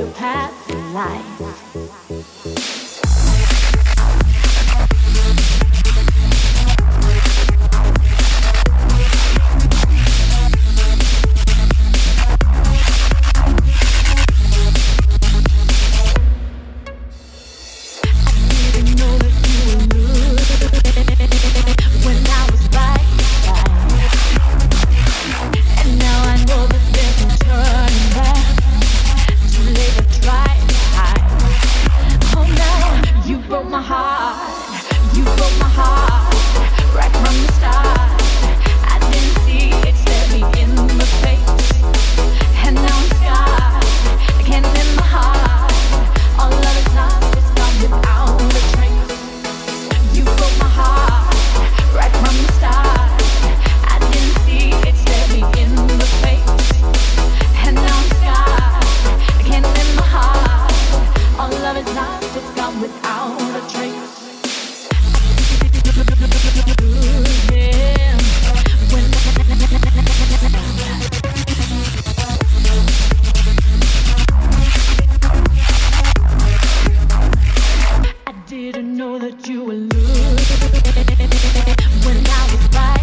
your path in life. you were little when I was right.